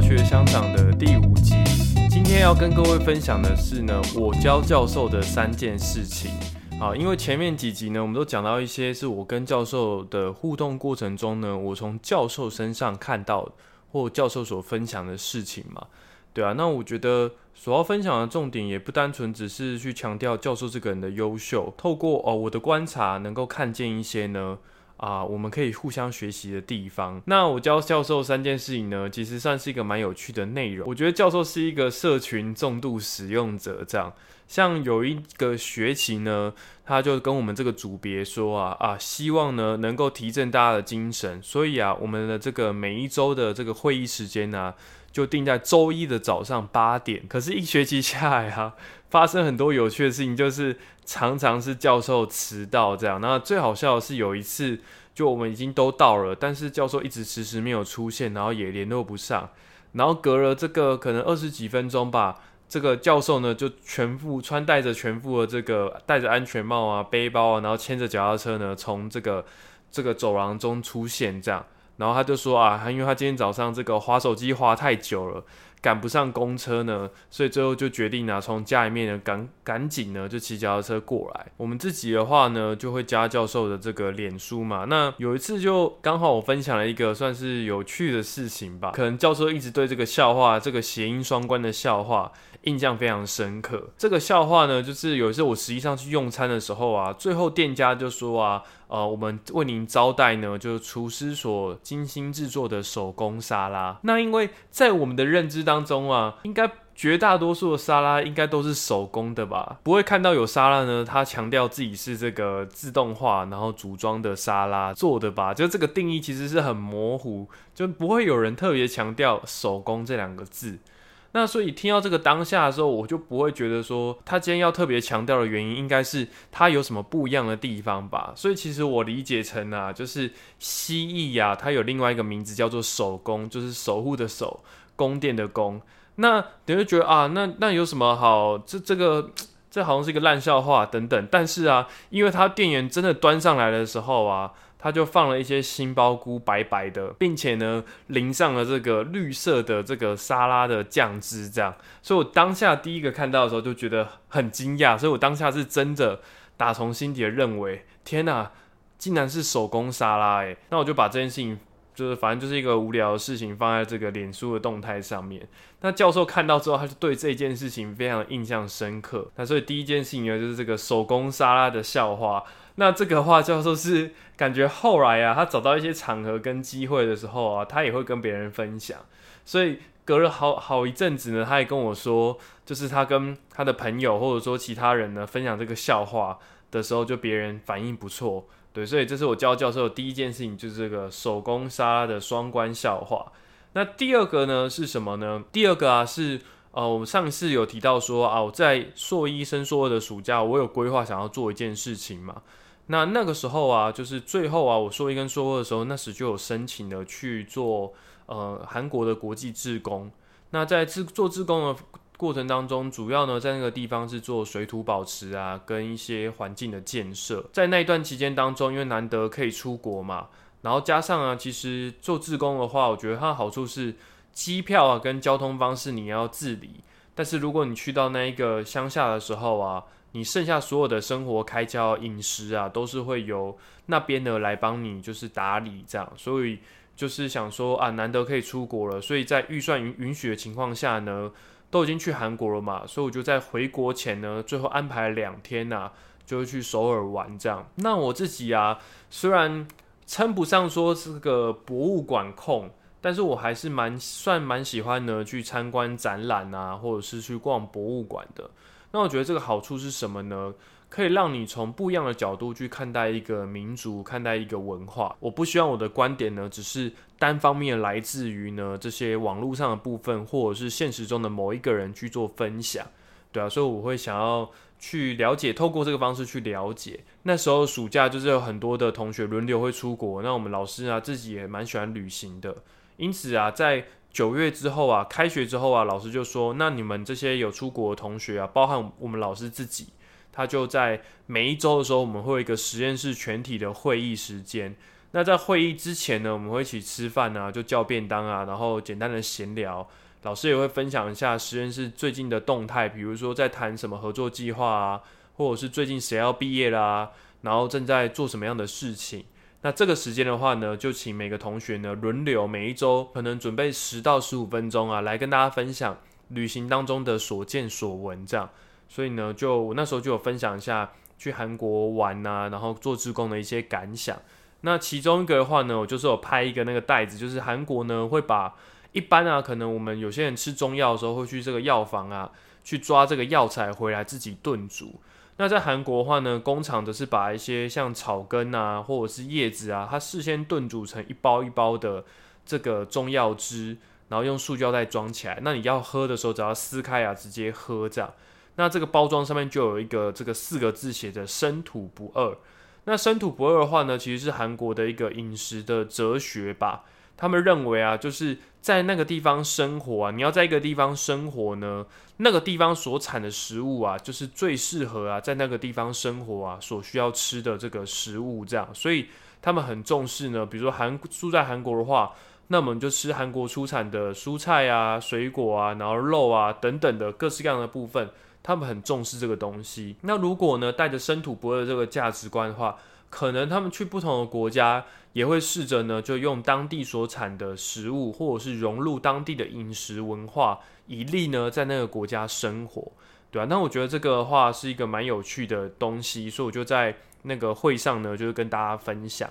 来到教学相长的第五集。今天要跟各位分享的是呢，我教教授的三件事情。啊，因为前面几集呢，我们都讲到一些是我跟教授的互动过程中呢，我从教授身上看到或教授所分享的事情嘛。对啊，那我觉得所要分享的重点也不单纯只是去强调教授这个人的优秀，透过哦我的观察，能够看见一些呢。啊，我们可以互相学习的地方。那我教教授三件事情呢，其实算是一个蛮有趣的内容。我觉得教授是一个社群重度使用者，这样。像有一个学期呢，他就跟我们这个组别说啊啊，希望呢能够提振大家的精神，所以啊，我们的这个每一周的这个会议时间呢，就定在周一的早上八点。可是，一学期下来啊，发生很多有趣的事情，就是常常是教授迟到这样。那最好笑的是有一次，就我们已经都到了，但是教授一直迟迟没有出现，然后也联络不上，然后隔了这个可能二十几分钟吧。这个教授呢，就全副穿戴着全副的这个戴着安全帽啊，背包啊，然后牵着脚踏车呢，从这个这个走廊中出现，这样，然后他就说啊，因为他今天早上这个划手机划太久了。赶不上公车呢，所以最后就决定呢，从家里面呢赶赶紧呢就骑脚踏车过来。我们自己的话呢，就会加教授的这个脸书嘛。那有一次就刚好我分享了一个算是有趣的事情吧，可能教授一直对这个笑话，这个谐音双关的笑话印象非常深刻。这个笑话呢，就是有一次我实际上去用餐的时候啊，最后店家就说啊。呃，我们为您招待呢，就是厨师所精心制作的手工沙拉。那因为在我们的认知当中啊，应该绝大多数的沙拉应该都是手工的吧？不会看到有沙拉呢，他强调自己是这个自动化然后组装的沙拉做的吧？就这个定义其实是很模糊，就不会有人特别强调手工这两个字。那所以听到这个当下的时候，我就不会觉得说他今天要特别强调的原因，应该是他有什么不一样的地方吧。所以其实我理解成啊，就是蜥蜴呀，它有另外一个名字叫做守宫，就是守护的守，宫殿的宫。那等于觉得啊，那那有什么好？这这个这好像是一个烂笑话等等。但是啊，因为他店员真的端上来的时候啊。他就放了一些杏鲍菇，白白的，并且呢淋上了这个绿色的这个沙拉的酱汁，这样，所以我当下第一个看到的时候就觉得很惊讶，所以我当下是真的打从心底的认为，天哪，竟然是手工沙拉诶，那我就把这件事情，就是反正就是一个无聊的事情放在这个脸书的动态上面。那教授看到之后，他就对这件事情非常印象深刻。那所以第一件事情呢，就是这个手工沙拉的笑话。那这个话教授是感觉后来啊，他找到一些场合跟机会的时候啊，他也会跟别人分享。所以隔了好好一阵子呢，他也跟我说，就是他跟他的朋友或者说其他人呢分享这个笑话的时候，就别人反应不错。对，所以这是我教教授的第一件事情，就是这个手工沙拉的双关笑话。那第二个呢是什么呢？第二个啊是呃，我们上次有提到说啊，我在硕一升硕二的暑假，我有规划想要做一件事情嘛。那那个时候啊，就是最后啊，我硕一跟硕二的时候，那时就有申请了去做呃韩国的国际志工。那在志做志工的过程当中，主要呢在那个地方是做水土保持啊，跟一些环境的建设。在那一段期间当中，因为难得可以出国嘛，然后加上啊，其实做志工的话，我觉得它的好处是机票啊跟交通方式你要自理，但是如果你去到那一个乡下的时候啊。你剩下所有的生活开销、饮食啊，都是会由那边的来帮你，就是打理这样。所以就是想说啊，难得可以出国了，所以在预算允允许的情况下呢，都已经去韩国了嘛，所以我就在回国前呢，最后安排两天呐，就去首尔玩这样。那我自己啊，虽然称不上说是个博物馆控，但是我还是蛮算蛮喜欢呢，去参观展览啊，或者是去逛博物馆的。那我觉得这个好处是什么呢？可以让你从不一样的角度去看待一个民族，看待一个文化。我不希望我的观点呢，只是单方面来自于呢这些网络上的部分，或者是现实中的某一个人去做分享，对啊，所以我会想要去了解，透过这个方式去了解。那时候暑假就是有很多的同学轮流会出国，那我们老师啊自己也蛮喜欢旅行的，因此啊在。九月之后啊，开学之后啊，老师就说：“那你们这些有出国的同学啊，包含我们老师自己，他就在每一周的时候，我们会有一个实验室全体的会议时间。那在会议之前呢，我们会一起吃饭啊，就叫便当啊，然后简单的闲聊。老师也会分享一下实验室最近的动态，比如说在谈什么合作计划啊，或者是最近谁要毕业啦，然后正在做什么样的事情。那这个时间的话呢，就请每个同学呢轮流，每一周可能准备十到十五分钟啊，来跟大家分享旅行当中的所见所闻这样。所以呢，就我那时候就有分享一下去韩国玩呐，然后做志工的一些感想。那其中一个的话呢，我就是有拍一个那个袋子，就是韩国呢会把一般啊，可能我们有些人吃中药的时候会去这个药房啊，去抓这个药材回来自己炖煮。那在韩国的话呢，工厂则是把一些像草根啊，或者是叶子啊，它事先炖煮成一包一包的这个中药汁，然后用塑胶袋装起来。那你要喝的时候，只要撕开啊，直接喝这样。那这个包装上面就有一个这个四个字写着“生土不二”。那“生土不二”的话呢，其实是韩国的一个饮食的哲学吧。他们认为啊，就是在那个地方生活啊，你要在一个地方生活呢，那个地方所产的食物啊，就是最适合啊，在那个地方生活啊所需要吃的这个食物。这样，所以他们很重视呢。比如说韩住在韩国的话，那我们就吃韩国出产的蔬菜啊、水果啊，然后肉啊等等的各式各样的部分。他们很重视这个东西。那如果呢，带着生土不二这个价值观的话，可能他们去不同的国家，也会试着呢，就用当地所产的食物，或者是融入当地的饮食文化，以利呢在那个国家生活，对啊，那我觉得这个话是一个蛮有趣的东西，所以我就在那个会上呢，就是跟大家分享。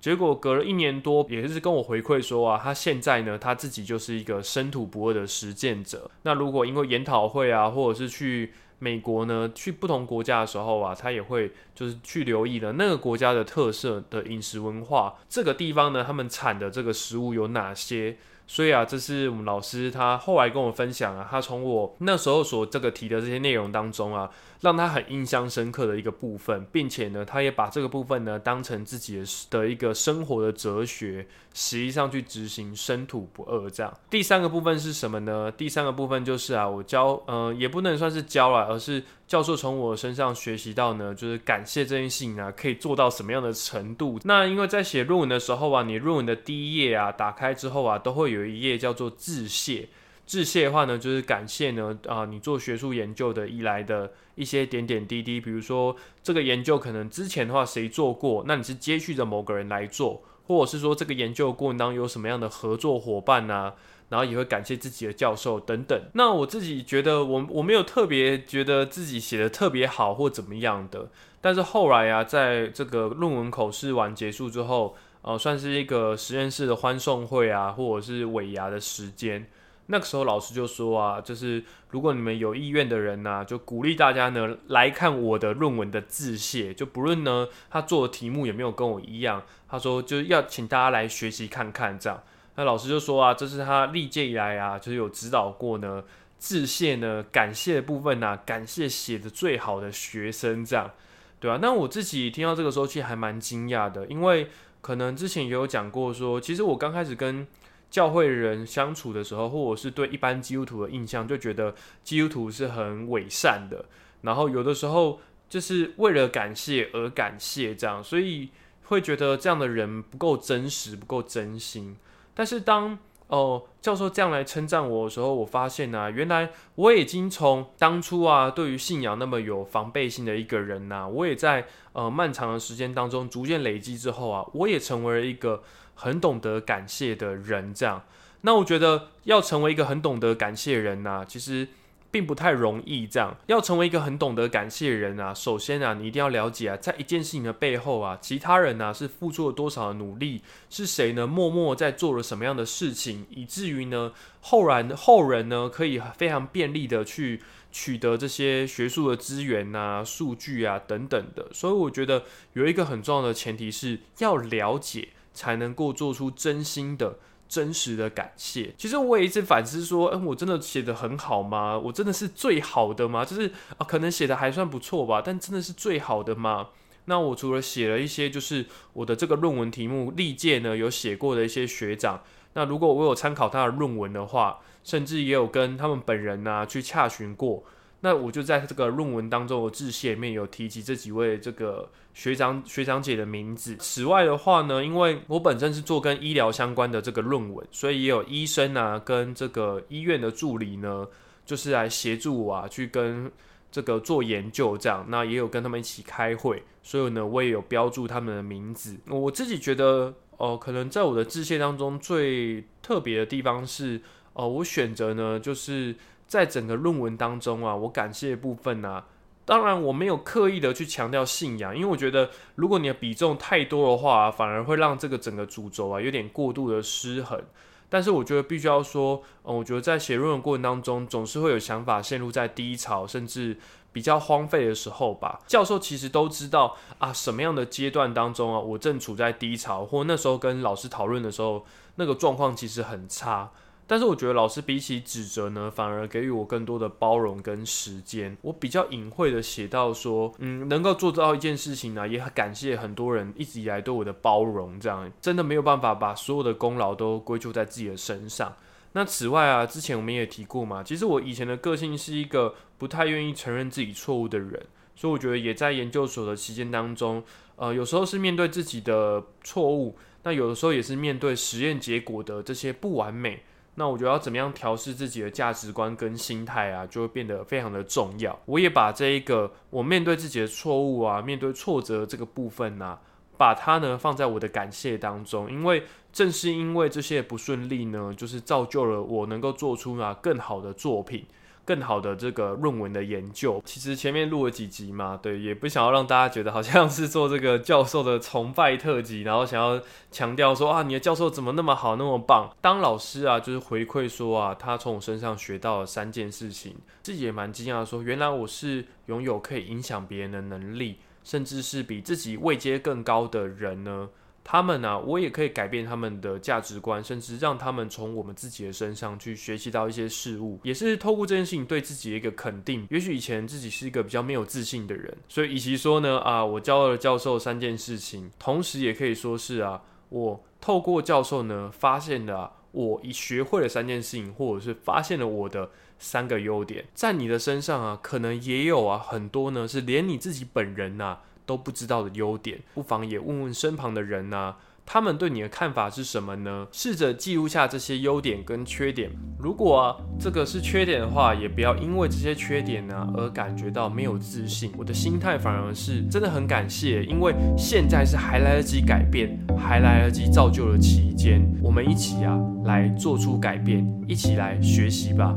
结果隔了一年多，也是跟我回馈说啊，他现在呢，他自己就是一个生土不二的实践者。那如果因为研讨会啊，或者是去美国呢，去不同国家的时候啊，他也会就是去留意了那个国家的特色的饮食文化，这个地方呢，他们产的这个食物有哪些？所以啊，这是我们老师他后来跟我分享啊，他从我那时候所这个提的这些内容当中啊，让他很印象深刻的一个部分，并且呢，他也把这个部分呢当成自己的的一个生活的哲学，实际上去执行生土不二这样。第三个部分是什么呢？第三个部分就是啊，我教，嗯，也不能算是教了，而是。教授从我身上学习到呢，就是感谢这件事情啊，可以做到什么样的程度？那因为在写论文的时候啊，你论文的第一页啊，打开之后啊，都会有有一页叫做致谢。致谢的话呢，就是感谢呢啊，你做学术研究的以来的一些点点滴滴，比如说这个研究可能之前的话谁做过，那你是接续着某个人来做，或者是说这个研究过程当中有什么样的合作伙伴呢？然后也会感谢自己的教授等等。那我自己觉得，我我没有特别觉得自己写的特别好或怎么样的。但是后来啊，在这个论文口试完结束之后，呃，算是一个实验室的欢送会啊，或者是尾牙的时间。那个时候老师就说啊，就是如果你们有意愿的人呢，就鼓励大家呢来看我的论文的致谢，就不论呢他做的题目有没有跟我一样，他说就是要请大家来学习看看这样。那老师就说啊，这是他历届以来啊，就是有指导过呢，致谢呢，感谢的部分呢，感谢写的最好的学生，这样，对啊。那我自己听到这个时候，其实还蛮惊讶的，因为可能之前也有讲过说，其实我刚开始跟教会人相处的时候，或者是对一般基督徒的印象，就觉得基督徒是很伪善的，然后有的时候就是为了感谢而感谢这样，所以会觉得这样的人不够真实，不够真心。但是当哦教授这样来称赞我的时候，我发现呢，原来我已经从当初啊对于信仰那么有防备心的一个人呐，我也在呃漫长的时间当中逐渐累积之后啊，我也成为了一个很懂得感谢的人。这样，那我觉得要成为一个很懂得感谢人呐，其实。并不太容易，这样要成为一个很懂得感谢的人啊。首先啊，你一定要了解啊，在一件事情的背后啊，其他人呢是付出了多少的努力，是谁呢默默在做了什么样的事情，以至于呢后然后人呢可以非常便利的去取得这些学术的资源啊、数据啊等等的。所以我觉得有一个很重要的前提是要了解，才能够做出真心的。真实的感谢，其实我也一直反思说，嗯，我真的写的很好吗？我真的是最好的吗？就是啊，可能写的还算不错吧，但真的是最好的吗？那我除了写了一些，就是我的这个论文题目，历届呢有写过的一些学长，那如果我有参考他的论文的话，甚至也有跟他们本人呢去洽询过，那我就在这个论文当中的致谢里面有提及这几位这个学长学长姐的名字。此外的话呢，因为我本身是做跟医疗相关的这个论文，所以也有医生啊跟这个医院的助理呢，就是来协助我啊去跟这个做研究这样。那也有跟他们一起开会，所以呢我也有标注他们的名字。我自己觉得哦，可能在我的致谢当中最特别的地方是哦，我选择呢就是。在整个论文当中啊，我感谢的部分呢，当然我没有刻意的去强调信仰，因为我觉得如果你的比重太多的话，反而会让这个整个主轴啊有点过度的失衡。但是我觉得必须要说，嗯，我觉得在写论文过程当中，总是会有想法陷入在低潮，甚至比较荒废的时候吧。教授其实都知道啊，什么样的阶段当中啊，我正处在低潮，或那时候跟老师讨论的时候，那个状况其实很差。但是我觉得老师比起指责呢，反而给予我更多的包容跟时间。我比较隐晦的写到说，嗯，能够做到一件事情呢，也很感谢很多人一直以来对我的包容。这样真的没有办法把所有的功劳都归咎在自己的身上。那此外啊，之前我们也提过嘛，其实我以前的个性是一个不太愿意承认自己错误的人，所以我觉得也在研究所的期间当中，呃，有时候是面对自己的错误，那有的时候也是面对实验结果的这些不完美。那我觉得要怎么样调试自己的价值观跟心态啊，就会变得非常的重要。我也把这一个我面对自己的错误啊，面对挫折这个部分呢，把它呢放在我的感谢当中，因为正是因为这些不顺利呢，就是造就了我能够做出啊更好的作品。更好的这个论文的研究，其实前面录了几集嘛，对，也不想要让大家觉得好像是做这个教授的崇拜特辑，然后想要强调说啊，你的教授怎么那么好，那么棒？当老师啊，就是回馈说啊，他从我身上学到了三件事情，自己也蛮惊讶，说原来我是拥有可以影响别人的能力，甚至是比自己位阶更高的人呢。他们呢，我也可以改变他们的价值观，甚至让他们从我们自己的身上去学习到一些事物，也是透过这件事情对自己的一个肯定。也许以前自己是一个比较没有自信的人，所以与其说呢啊，我教了教授三件事情，同时也可以说是啊，我透过教授呢发现了我已学会了三件事情，或者是发现了我的三个优点，在你的身上啊，可能也有啊很多呢，是连你自己本人呐。都不知道的优点，不妨也问问身旁的人呢，他们对你的看法是什么呢？试着记录下这些优点跟缺点。如果啊这个是缺点的话，也不要因为这些缺点呢而感觉到没有自信。我的心态反而是真的很感谢，因为现在是还来得及改变，还来得及造就的期间，我们一起啊来做出改变，一起来学习吧。